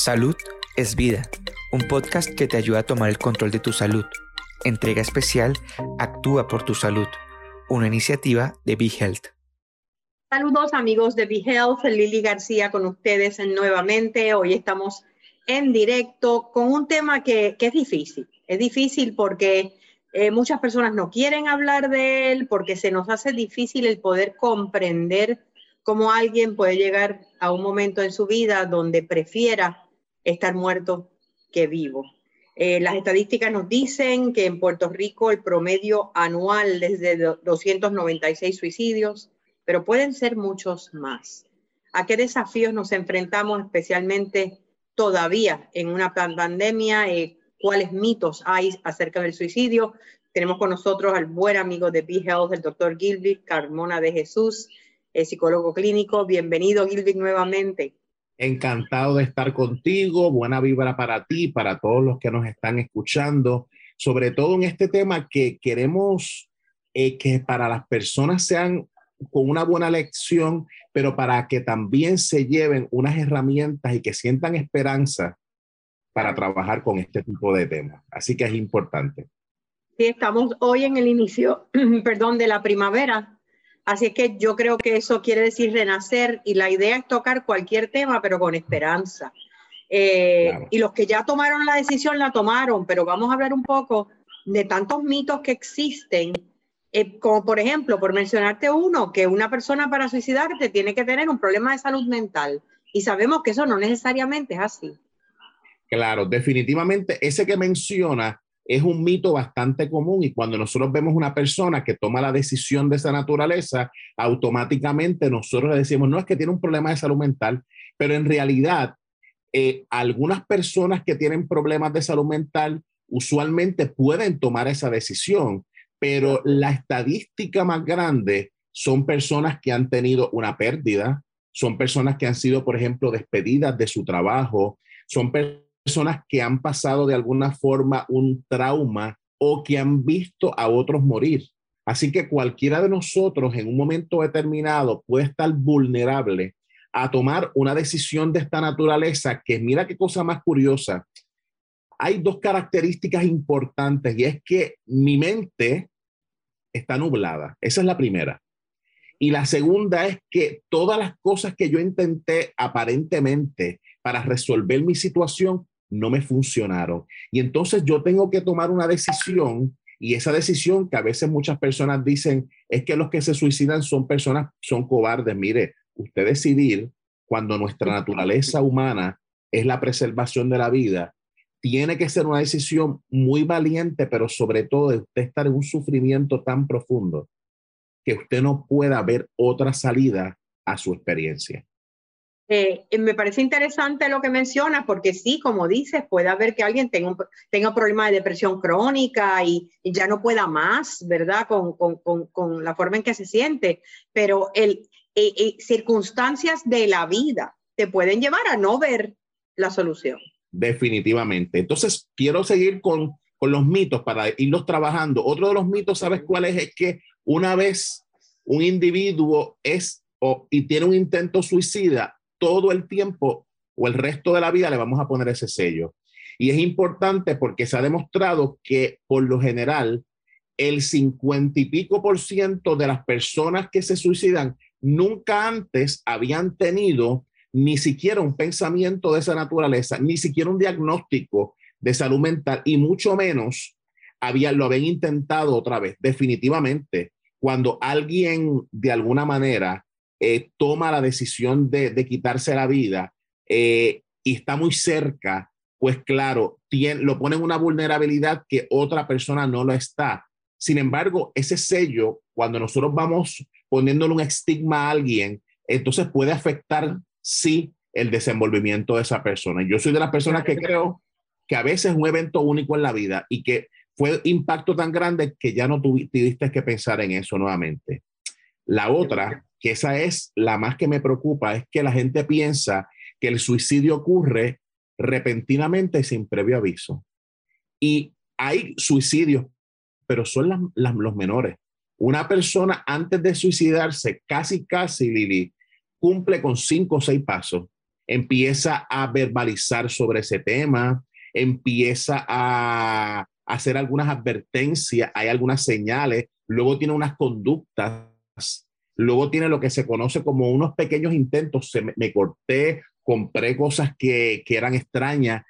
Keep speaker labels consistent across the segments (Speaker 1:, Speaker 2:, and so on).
Speaker 1: Salud es vida, un podcast que te ayuda a tomar el control de tu salud. Entrega especial Actúa por tu salud, una iniciativa de Be Health.
Speaker 2: Saludos amigos de Be Health, Lili García con ustedes nuevamente. Hoy estamos en directo con un tema que, es difícil. Es difícil porque eh, muchas personas no quieren hablar de él, porque se nos hace difícil el poder comprender cómo alguien puede llegar a un momento en su vida donde prefiera estar muerto que vivo. Eh, las estadísticas nos dicen que en Puerto Rico el promedio anual es de 296 suicidios, pero pueden ser muchos más. ¿A qué desafíos nos enfrentamos especialmente todavía en una pandemia? Eh, ¿Cuáles mitos hay acerca del suicidio? Tenemos con nosotros al buen amigo de Be Health, el doctor Gilbert Carmona de Jesús, psicólogo clínico. Bienvenido, Gilbert, nuevamente.
Speaker 3: Encantado de estar contigo. Buena vibra para ti, para todos los que nos están escuchando, sobre todo en este tema que queremos eh, que para las personas sean con una buena lección, pero para que también se lleven unas herramientas y que sientan esperanza para trabajar con este tipo de temas. Así que es importante.
Speaker 2: Sí, estamos hoy en el inicio, perdón, de la primavera Así que yo creo que eso quiere decir renacer y la idea es tocar cualquier tema, pero con esperanza. Eh, y los que ya tomaron la decisión la tomaron, pero vamos a hablar un poco de tantos mitos que existen, eh, como por ejemplo, por mencionarte uno, que una persona para suicidarte tiene que tener un problema de salud mental. Y sabemos que eso no necesariamente es así.
Speaker 3: Claro, definitivamente ese que menciona es un mito bastante común y cuando nosotros vemos una persona que toma la decisión de esa naturaleza, automáticamente nosotros le decimos, no es que tiene un problema de salud mental, pero en realidad eh, algunas personas que tienen problemas de salud mental usualmente pueden tomar esa decisión, pero la estadística más grande son personas que han tenido una pérdida, son personas que han sido, por ejemplo, despedidas de su trabajo, son personas personas que han pasado de alguna forma un trauma o que han visto a otros morir. Así que cualquiera de nosotros en un momento determinado puede estar vulnerable a tomar una decisión de esta naturaleza que mira qué cosa más curiosa. Hay dos características importantes y es que mi mente está nublada. Esa es la primera. Y la segunda es que todas las cosas que yo intenté aparentemente para resolver mi situación no me funcionaron. Y entonces yo tengo que tomar una decisión y esa decisión que a veces muchas personas dicen es que los que se suicidan son personas, son cobardes. Mire, usted decidir cuando nuestra naturaleza humana es la preservación de la vida, tiene que ser una decisión muy valiente, pero sobre todo de usted estar en un sufrimiento tan profundo que usted no pueda ver otra salida a su experiencia.
Speaker 2: Eh, me parece interesante lo que mencionas, porque sí, como dices, puede haber que alguien tenga un, tenga problema de depresión crónica y, ya no pueda más, ¿verdad? Con, con, con, la forma en que se siente, pero el, eh, eh, circunstancias de la vida te pueden llevar a no ver la solución.
Speaker 3: Definitivamente. Entonces, quiero seguir con, con los mitos para irlos trabajando. Otro de los mitos, ¿sabes cuál es? Es que una vez un individuo es o, y tiene un intento suicida, todo el tiempo o el resto de la vida le vamos a poner ese sello. Y es importante porque se ha demostrado que por lo general el 50 y pico por ciento de las personas que se suicidan nunca antes habían tenido ni siquiera un pensamiento de esa naturaleza, ni siquiera un diagnóstico de salud mental y mucho menos había, lo habían intentado otra vez. Definitivamente, cuando alguien de alguna manera eh, toma la decisión de, quitarse la vida eh, y está muy cerca, pues claro, tiene, lo pone en una vulnerabilidad que otra persona no lo está. Sin embargo, ese sello, cuando nosotros vamos poniéndole un estigma a alguien, entonces puede afectar, sí, el desenvolvimiento de esa persona. Yo soy de las personas que creo que a veces es un evento único en la vida y que fue impacto tan grande que ya no tuviste que pensar en eso nuevamente. La otra que esa es la más que me preocupa, es que la gente piensa que el suicidio ocurre repentinamente sin previo aviso. Y hay suicidios, pero son los menores. Una persona antes de suicidarse, casi, casi, Lili, cumple con cinco o seis pasos. empieza a verbalizar sobre ese tema, empieza a hacer algunas advertencias, hay algunas señales, luego tiene unas conductas, luego tiene lo que se conoce como unos pequeños intentos, se me, corté, compré cosas que, que eran extrañas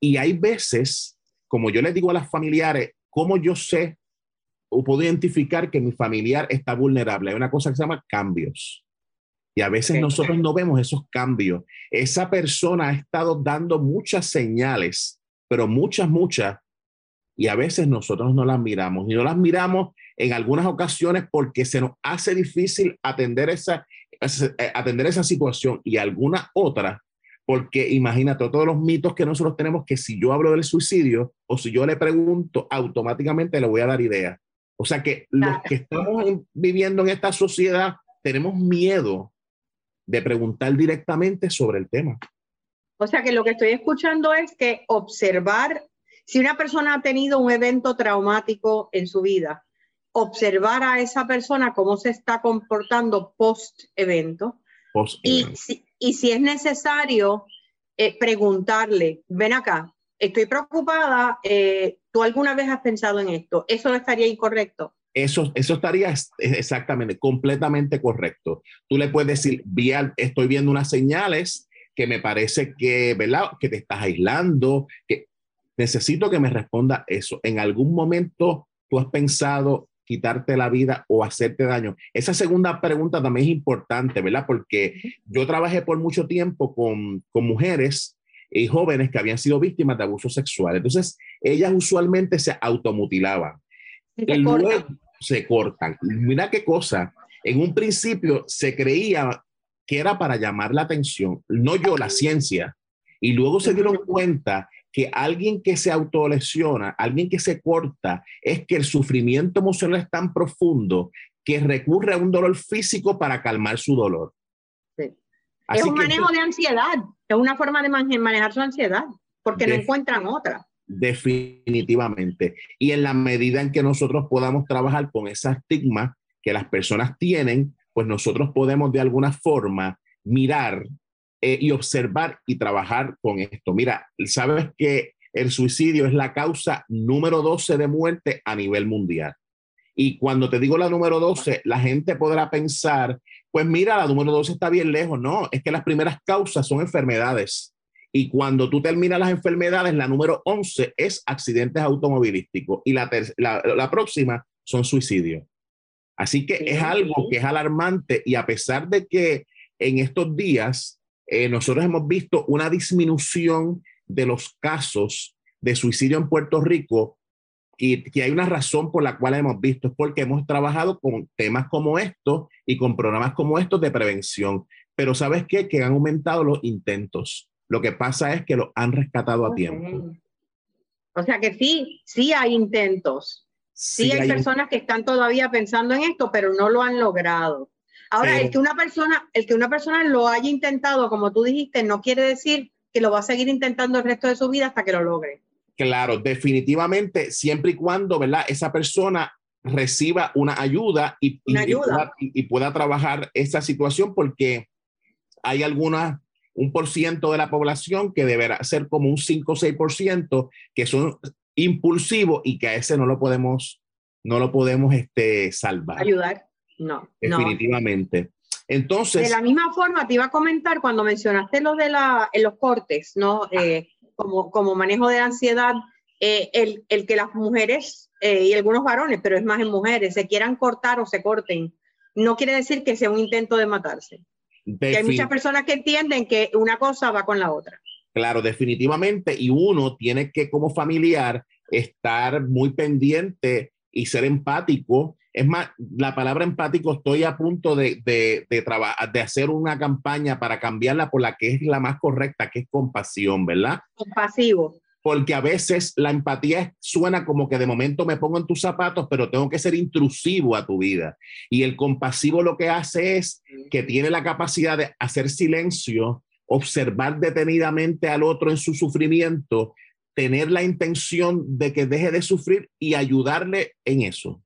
Speaker 3: y hay veces, como yo les digo a las familiares, ¿cómo yo sé o puedo identificar que mi familiar está vulnerable? Hay una cosa que se llama cambios. Y a veces nosotros no vemos esos cambios. Esa persona ha estado dando muchas señales, pero muchas, muchas, y a veces nosotros no las miramos. Y no las miramos en algunas ocasiones porque se nos hace difícil atender esa, eh, atender esa situación y alguna otra porque imagínate todos los mitos que nosotros tenemos que si yo hablo del suicidio o si yo le pregunto, automáticamente le voy a dar idea. O sea que los que estamos viviendo en esta sociedad tenemos miedo de preguntar directamente sobre el tema.
Speaker 2: O sea que lo que estoy escuchando es que observar, si una persona ha tenido un evento traumático en su vida, observar a esa persona cómo se está comportando post evento. Post -evento. Y si, y si es necesario, eh, preguntarle, ven acá, estoy preocupada, eh, ¿tú alguna vez has pensado en esto? ¿Eso estaría incorrecto?
Speaker 3: Eso, eso estaría exactamente, completamente correcto. Tú le puedes decir, estoy viendo unas señales que me parece que, ¿verdad? Que te estás aislando, que necesito que me responda eso. En algún momento tú has pensado quitarte la vida o hacerte daño? Esa segunda pregunta también es importante, ¿verdad? Porque yo trabajé por mucho tiempo con, con mujeres y jóvenes que habían sido víctimas de abuso sexual. Entonces, ellas usualmente se automutilaban. Se y luego se cortan. Mira qué cosa. En un principio se creía que era para llamar la atención, no yo, la ciencia. Y luego se dieron cuenta que alguien que se autolesiona, alguien que se corta, es que el sufrimiento emocional es tan profundo que recurre a un dolor físico para calmar su dolor.
Speaker 2: es un manejo de ansiedad, es una forma de manejar su ansiedad, porque no encuentran otra.
Speaker 3: Definitivamente. Y en la medida en que nosotros podamos trabajar con ese estigma que las personas tienen, pues nosotros podemos de alguna forma mirar eh, y observar y trabajar con esto. Mira, sabes que el suicidio es la causa número 12 de muerte a nivel mundial. Y cuando te digo la número 12, la gente podrá pensar, pues mira, la número 12 está bien lejos. No, es que las primeras causas son enfermedades. Y cuando tú terminas las enfermedades, la número 11 es accidentes automovilísticos y la, la, la próxima son suicidios. Así que es algo que es alarmante y a pesar de que en estos días eh, nosotros hemos visto una disminución de los casos de suicidio en Puerto Rico y que hay una razón por la cual hemos visto, es porque hemos trabajado con temas como estos y con programas como estos de prevención. Pero ¿sabes qué? Que han aumentado los intentos. Lo que pasa es que los han rescatado a tiempo.
Speaker 2: O sea que sí, sí hay intentos. Sí, hay, hay personas que están todavía pensando en esto, pero no lo han logrado. Ahora, el, que una persona, el que una persona lo haya intentado, como tú dijiste, no quiere decir que lo va a seguir intentando el resto de su vida hasta que lo logre.
Speaker 3: Claro, definitivamente, siempre y cuando, ¿verdad? Esa persona reciba una ayuda y, y, pueda, trabajar esa situación porque hay alguna, un por ciento de la población que deberá ser como un 5 o 6% que son impulsivos y que a ese no lo podemos, no lo podemos este, salvar.
Speaker 2: Ayudar. No.
Speaker 3: Definitivamente. Entonces.
Speaker 2: De la misma forma, te iba a comentar cuando mencionaste lo de la, en los cortes, ¿no? Eh, como, como manejo de ansiedad, eh, el, el, que las mujeres eh, y algunos varones, pero es más en mujeres, se quieran cortar o se corten, no quiere decir que sea un intento de matarse. hay muchas personas que entienden que una cosa va con la otra.
Speaker 3: Claro, definitivamente. Y uno tiene que, como familiar, estar muy pendiente y ser empático es más, la palabra empático estoy a punto de, de, de, de hacer una campaña para cambiarla por la que es la más correcta, que es compasión, ¿verdad?
Speaker 2: Compasivo.
Speaker 3: Porque a veces la empatía suena como que de momento me pongo en tus zapatos, pero tengo que ser intrusivo a tu vida. Y el compasivo lo que hace es que tiene la capacidad de hacer silencio, observar detenidamente al otro en su sufrimiento, tener la intención de que deje de sufrir y ayudarle en eso.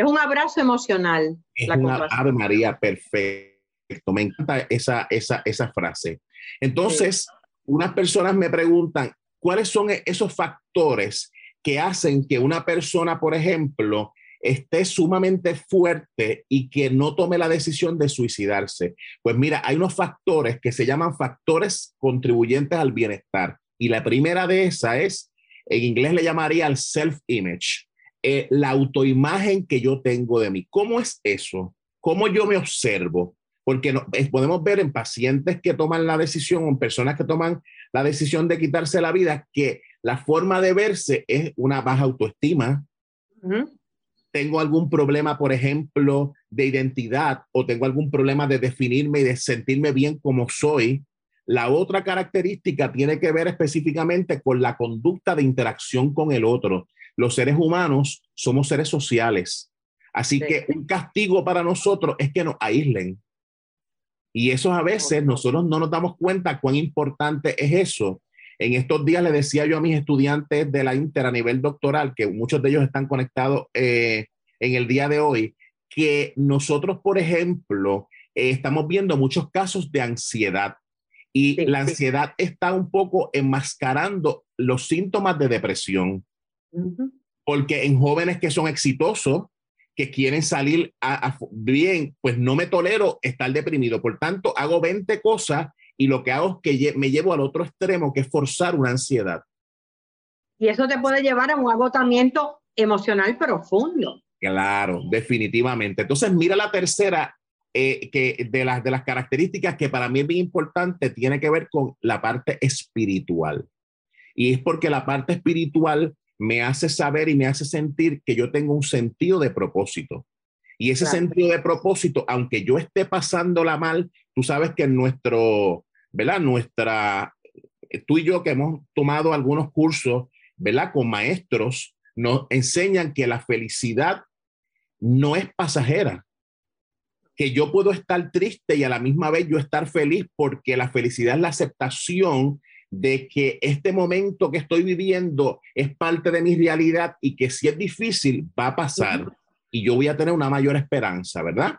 Speaker 2: Es un abrazo emocional.
Speaker 3: Es una Ave María, perfecto. Me encanta esa, esa, esa frase. Entonces, unas personas me preguntan, ¿cuáles son e-, esos factores que hacen que una persona, por ejemplo, esté sumamente fuerte y que no tome la decisión de suicidarse? Pues mira, hay unos factores que se llaman factores contribuyentes al bienestar. Y la primera de esas es, en inglés le llamaría el self-image, eh, la autoimagen que yo tengo de mí. ¿Cómo es eso? ¿Cómo yo me observo? Porque no, podemos ver en pacientes que toman la decisión o en personas que toman la decisión de quitarse la vida que la forma de verse es una baja autoestima. Tengo algún problema, por ejemplo, de identidad o tengo algún problema de definirme y de sentirme bien como soy. La otra característica tiene que ver específicamente con la conducta de interacción con el otro. Los seres humanos somos seres sociales. Así que un castigo para nosotros es que nos aíslen. Y eso a veces nosotros no nos damos cuenta cuán importante es eso. En estos días le decía yo a mis estudiantes de la Inter a nivel doctoral, que muchos de ellos están conectados eh, en el día de hoy, que nosotros, por ejemplo, eh, estamos viendo muchos casos de ansiedad y la ansiedad está un poco enmascarando los síntomas de depresión. Porque en jóvenes que son exitosos, que quieren salir a, bien, pues no me tolero estar deprimido. Por tanto, hago 20 cosas y lo que hago es que me llevo al otro extremo, que es forzar una ansiedad.
Speaker 2: Y eso te puede llevar a un agotamiento emocional profundo.
Speaker 3: Claro, definitivamente. Entonces, mira la tercera, eh, que de las, de las características que para mí es bien importante, tiene que ver con la parte espiritual. Y es porque la parte espiritual me hace saber y me hace sentir que yo tengo un sentido de propósito. Y ese sentido de propósito, aunque yo esté pasándola mal, tú sabes que nuestro, ¿verdad? Nuestra, tú y yo que hemos tomado algunos cursos, ¿verdad? Con maestros, nos enseñan que la felicidad no es pasajera, que yo puedo estar triste y a la misma vez yo estar feliz porque la felicidad es la aceptación de que este momento que estoy viviendo es parte de mi realidad y que si es difícil va a pasar y yo voy a tener una mayor esperanza, ¿verdad?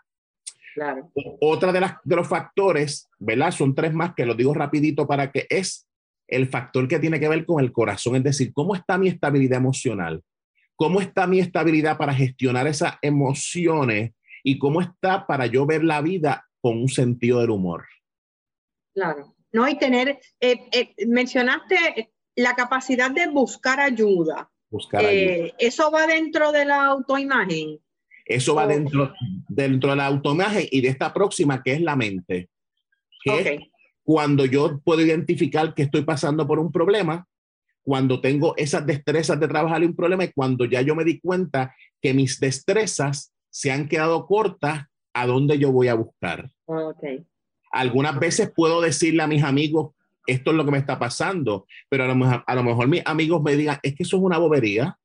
Speaker 2: Claro.
Speaker 3: Otra de, las, de los factores, ¿verdad? Son tres más que los digo rapidito para que es el factor que tiene que ver con el corazón, es decir, ¿cómo está mi estabilidad emocional? ¿Cómo está mi estabilidad para gestionar esas emociones? ¿Y cómo está para yo ver la vida con un sentido del humor?
Speaker 2: Claro. ¿No? Y tener, eh, eh, mencionaste la capacidad de buscar ayuda.
Speaker 3: Buscar eh,
Speaker 2: ayuda. ¿Eso va dentro de la autoimagen?
Speaker 3: Eso va dentro, dentro de la autoimagen y de esta próxima que es la mente. cuando yo puedo identificar que estoy pasando por un problema, cuando tengo esas destrezas de trabajar un problema y cuando ya yo me di cuenta que mis destrezas se han quedado cortas, ¿a dónde yo voy a buscar?
Speaker 2: Okay.
Speaker 3: Algunas veces puedo decirle a mis amigos, esto es lo que me está pasando, pero a lo mejor, a lo mejor mis amigos me digan, es que eso es una bobería.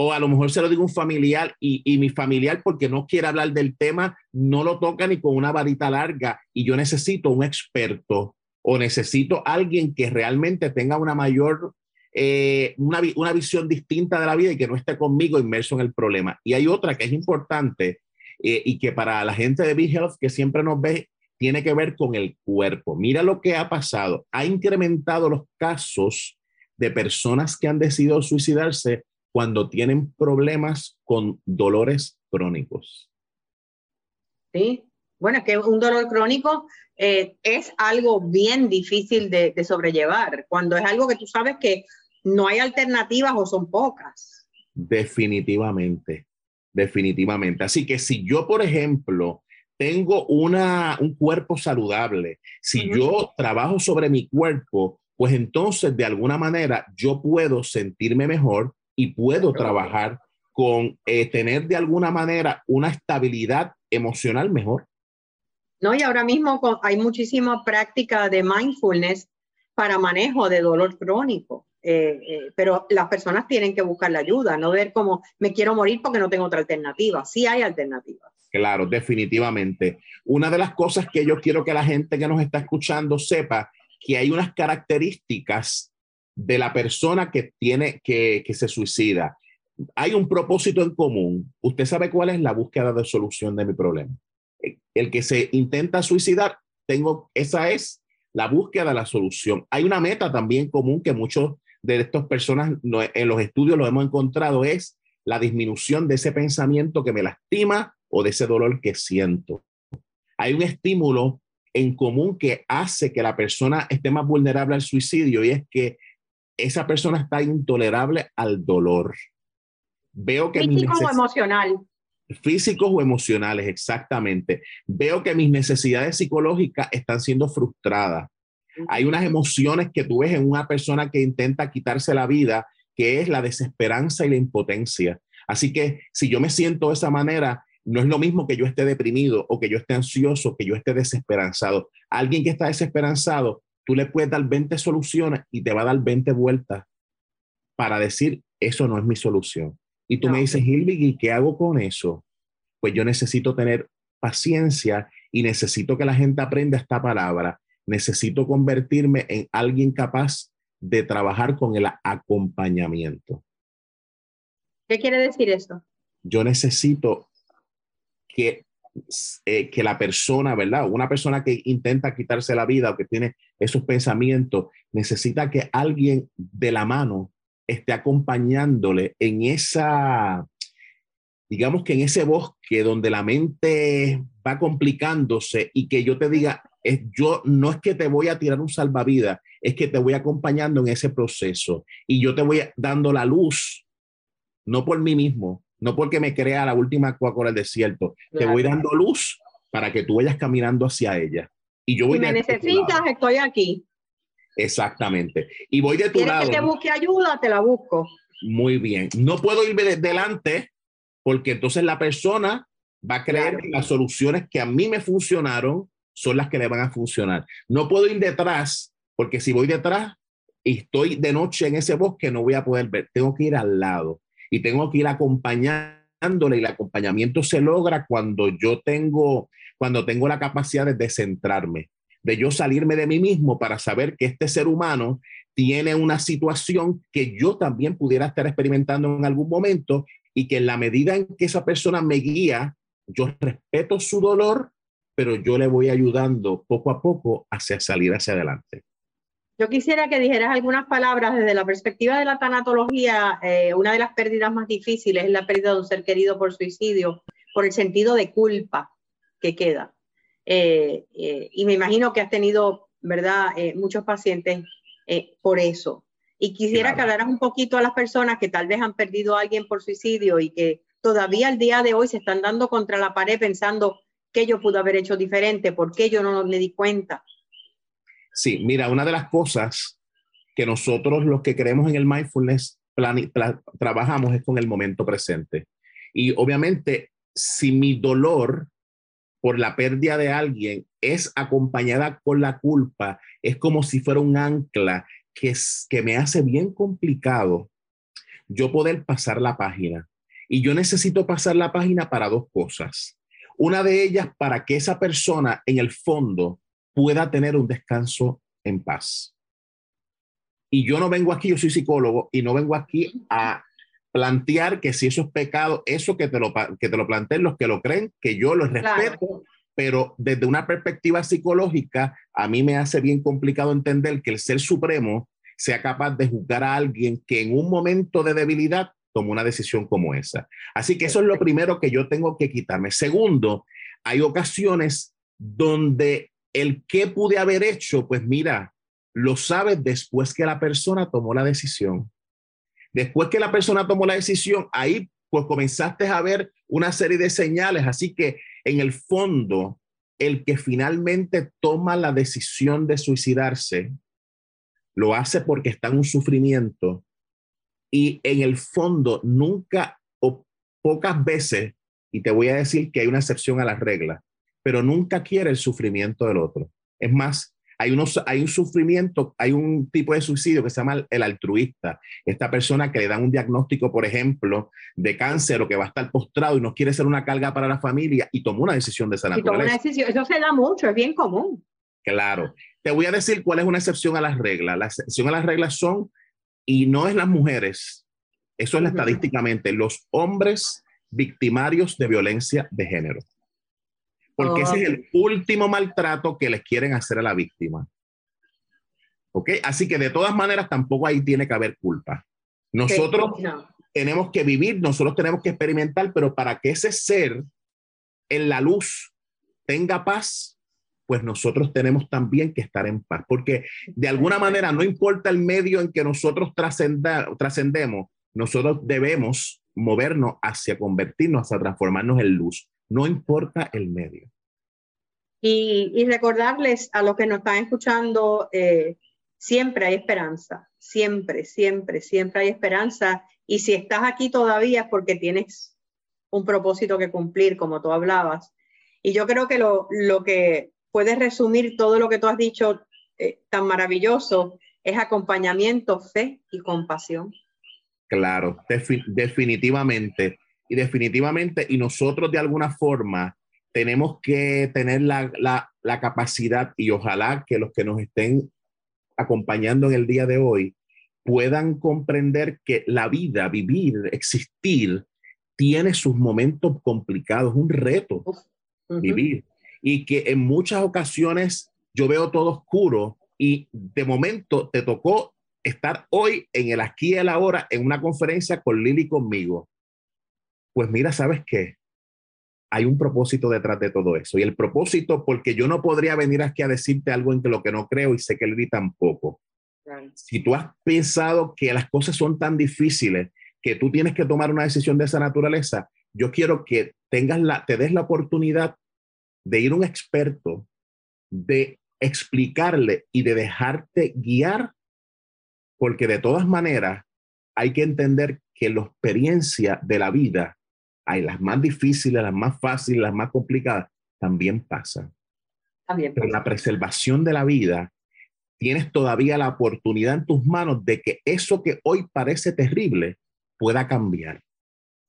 Speaker 3: O a lo mejor se lo digo a un familiar y, y, mi familiar, porque no quiere hablar del tema, no lo toca ni con una varita larga. Y yo necesito un experto o necesito alguien que realmente tenga una mayor, eh, una, una visión distinta de la vida y que no esté conmigo inmerso en el problema. Y hay otra que es importante eh, y que para la gente de Big Health que siempre nos ve tiene que ver con el cuerpo. Mira lo que ha pasado. Ha incrementado los casos de personas que han decidido suicidarse cuando tienen problemas con dolores crónicos.
Speaker 2: Sí, bueno, es que un dolor crónico eh, es algo bien difícil de, de, sobrellevar, cuando es algo que tú sabes que no hay alternativas o son pocas.
Speaker 3: Definitivamente, definitivamente. Así que si yo, por ejemplo, tengo una, un cuerpo saludable, si yo trabajo sobre mi cuerpo, pues entonces de alguna manera yo puedo sentirme mejor y puedo trabajar con eh, tener de alguna manera una estabilidad emocional mejor.
Speaker 2: No, y ahora mismo hay muchísima práctica de mindfulness para manejo de dolor crónico, eh, eh, pero las personas tienen que buscar la ayuda, no ver como me quiero morir porque no tengo otra alternativa. Sí hay alternativas.
Speaker 3: Claro, definitivamente. Una de las cosas que yo quiero que la gente que nos está escuchando sepa que hay unas características de la persona que tiene que, que se suicida. Hay un propósito en común. ¿Usted sabe cuál es la búsqueda de solución de mi problema? El que se intenta suicidar, tengo, esa es la búsqueda de la solución. Hay una meta también común que muchos de estas personas en los estudios lo hemos encontrado, es la disminución de ese pensamiento que me lastima o de ese dolor que siento. Hay un estímulo en común que hace que la persona esté más vulnerable al suicidio y es que esa persona está intolerable al dolor.
Speaker 2: Veo que físico o emocional.
Speaker 3: Físicos o emocionales, exactamente. Veo que mis necesidades psicológicas están siendo frustradas. Hay unas emociones que tú ves en una persona que intenta quitarse la vida, que es la desesperanza y la impotencia. Así que si yo me siento de esa manera, no es lo mismo que yo esté deprimido o que yo esté ansioso, que yo esté desesperanzado. Alguien que está desesperanzado, tú le puedes dar 20 soluciones y te va a dar 20 vueltas para decir, eso no es mi solución. Y tú me dices, Hilvig, qué hago con eso? Pues yo necesito tener paciencia y necesito que la gente aprenda esta palabra. Necesito convertirme en alguien capaz de trabajar con el acompañamiento.
Speaker 2: ¿Qué quiere decir esto?
Speaker 3: Yo necesito que, eh, que la persona, ¿verdad? Una persona que intenta quitarse la vida o que tiene esos pensamientos, necesita que alguien de la mano esté acompañándole en esa, digamos que en ese bosque donde la mente va complicándose y que yo te diga, es, yo no es que te voy a tirar un salvavidas, es que te voy acompañando en ese proceso y yo te voy dando la luz, no por mí mismo, no porque me crea la última Coca-Cola del desierto. Te voy dando luz para que tú vayas caminando hacia ella. Y yo voy
Speaker 2: si me necesitas, estoy aquí.
Speaker 3: Exactamente. Y voy de tu
Speaker 2: lado. que te busque ayuda? Te la busco.
Speaker 3: Muy bien. No puedo irme de delante porque entonces la persona va a creer que las soluciones que a mí me funcionaron son las que le van a funcionar. No puedo ir detrás porque si voy detrás y estoy de noche en ese bosque no voy a poder ver. Tengo que ir al lado y tengo que ir acompañándole y el acompañamiento se logra cuando yo tengo, cuando tengo la capacidad de descentrarme, de yo salirme de mí mismo para saber que este ser humano tiene una situación que yo también pudiera estar experimentando en algún momento y que en la medida en que esa persona me guía, yo respeto su dolor, pero yo le voy ayudando poco a poco hacia salir hacia adelante.
Speaker 2: Yo quisiera que dijeras algunas palabras desde la perspectiva de la tanatología. Eh, una de las pérdidas más difíciles es la pérdida de un ser querido por suicidio, por el sentido de culpa que queda. Eh, eh, y me imagino que has tenido, ¿verdad?, muchos pacientes por eso. Y quisiera que hablaras un poquito a las personas que tal vez han perdido a alguien por suicidio y que todavía al día de hoy se están dando contra la pared pensando qué yo pude haber hecho diferente, por qué yo no me di cuenta.
Speaker 3: Sí, mira, una de las cosas que nosotros los que creemos en el mindfulness trabajamos es con el momento presente. Y obviamente, si mi dolor por la pérdida de alguien es acompañada con la culpa, es como si fuera un ancla que, que me hace bien complicado yo poder pasar la página. Y yo necesito pasar la página para dos cosas. Una de ellas para que esa persona en el fondo pueda tener un descanso en paz. Y yo no vengo aquí, yo soy psicólogo, y no vengo aquí a plantear que si eso es pecado, eso que te lo, que te lo planteen los que lo creen, que yo lo respeto, pero desde una perspectiva psicológica, a mí me hace bien complicado entender que el ser supremo sea capaz de juzgar a alguien que en un momento de debilidad tomó una decisión como esa. Así que eso es lo primero que yo tengo que quitarme. Segundo, hay ocasiones donde el qué pude haber hecho, pues mira, lo sabes después que la persona tomó la decisión. Después que la persona tomó la decisión, ahí pues comenzaste a ver una serie de señales. Así que en el fondo, el que finalmente toma la decisión de suicidarse, lo hace porque está en un sufrimiento y en el fondo nunca o pocas veces, y te voy a decir que hay una excepción a la regla, pero nunca quiere el sufrimiento del otro. Es más, hay, unos, hay un sufrimiento, hay un tipo de suicidio que se llama el altruista. Esta persona que le dan un diagnóstico, por ejemplo, de cáncer o que va a estar postrado y no quiere ser una carga para la familia y tomó una decisión de esa naturaleza.
Speaker 2: Eso se da mucho, es bien común.
Speaker 3: Claro. Te voy a decir cuál es una excepción a las reglas. La excepción a las reglas son, y no es las mujeres, eso es estadísticamente, los hombres victimarios de violencia de género porque ese es el último maltrato que les quieren hacer a la víctima. ¿Ok? Así que de todas maneras tampoco ahí tiene que haber culpa. Nosotros tenemos que vivir, nosotros tenemos que experimentar, pero para que ese ser en la luz tenga paz, pues nosotros tenemos también que estar en paz, porque de alguna manera no importa el medio en que nosotros trascendemos, nosotros debemos movernos hacia convertirnos, hacia transformarnos en luz, no importa el medio.
Speaker 2: Y, recordarles a los que nos están escuchando, eh, siempre hay esperanza, siempre, siempre, siempre hay esperanza. Y si estás aquí todavía es porque tienes un propósito que cumplir, como tú hablabas. Y yo creo que lo, lo que puede resumir todo lo que tú has dicho eh, tan maravilloso es acompañamiento, fe y compasión.
Speaker 3: Claro, definitivamente. Y definitivamente, y nosotros de alguna forma tenemos que tener la, la, la, capacidad y ojalá que los que nos estén acompañando en el día de hoy puedan comprender que la vida, vivir, existir, tiene sus momentos complicados, un reto vivir. Y que en muchas ocasiones yo veo todo oscuro y de momento te tocó estar hoy en el aquí y el ahora en una conferencia con Lili conmigo. Pues mira, ¿sabes qué? Hay un propósito detrás de todo eso. Y el propósito, porque yo no podría venir aquí a decirte algo en lo que no creo y sé que Lili tampoco. Si tú has pensado que las cosas son tan difíciles que tú tienes que tomar una decisión de esa naturaleza, yo quiero que tengas la, te des la oportunidad de ir a un experto, de explicarle y de dejarte guiar porque de todas maneras hay que entender que la experiencia de la vida, hay las más difíciles, las más fáciles, las más complicadas, también pasan. También Pero la preservación de la vida, tienes todavía la oportunidad en tus manos de que eso que hoy parece terrible pueda cambiar.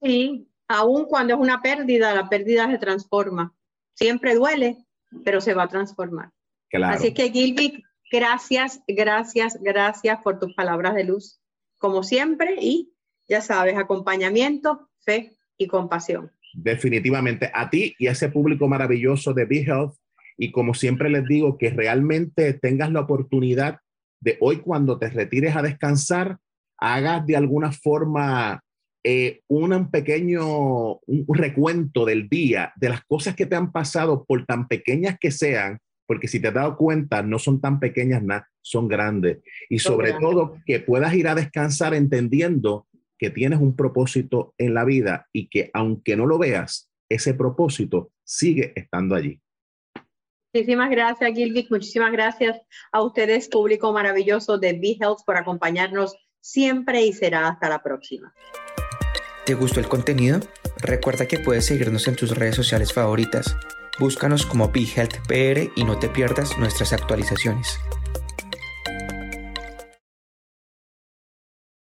Speaker 2: Sí, aun cuando es una pérdida, la pérdida se transforma. Siempre duele, pero se va a transformar. Claro. Así que Gilby, Gracias, gracias, gracias por tus palabras de luz, como siempre, y ya sabes, acompañamiento, fe y compasión.
Speaker 3: Definitivamente, a ti y a ese público maravilloso de Be Health, y como siempre les digo, que realmente tengas la oportunidad de hoy cuando te retires a descansar, hagas de alguna forma eh, un pequeño un recuento del día, de las cosas que te han pasado, por tan pequeñas que sean, porque si te has dado cuenta, no son tan pequeñas nada, son grandes. Y sobre todo que puedas ir a descansar entendiendo que tienes un propósito en la vida y que aunque no lo veas, ese propósito sigue estando allí.
Speaker 2: Muchísimas gracias, Gilvic. Muchísimas gracias a ustedes, público maravilloso de Be Health, por acompañarnos siempre y será hasta la próxima.
Speaker 1: ¿Te gustó el contenido? Recuerda que puedes seguirnos en tus redes sociales favoritas Búscanos como BeHealthPR y no te pierdas nuestras actualizaciones.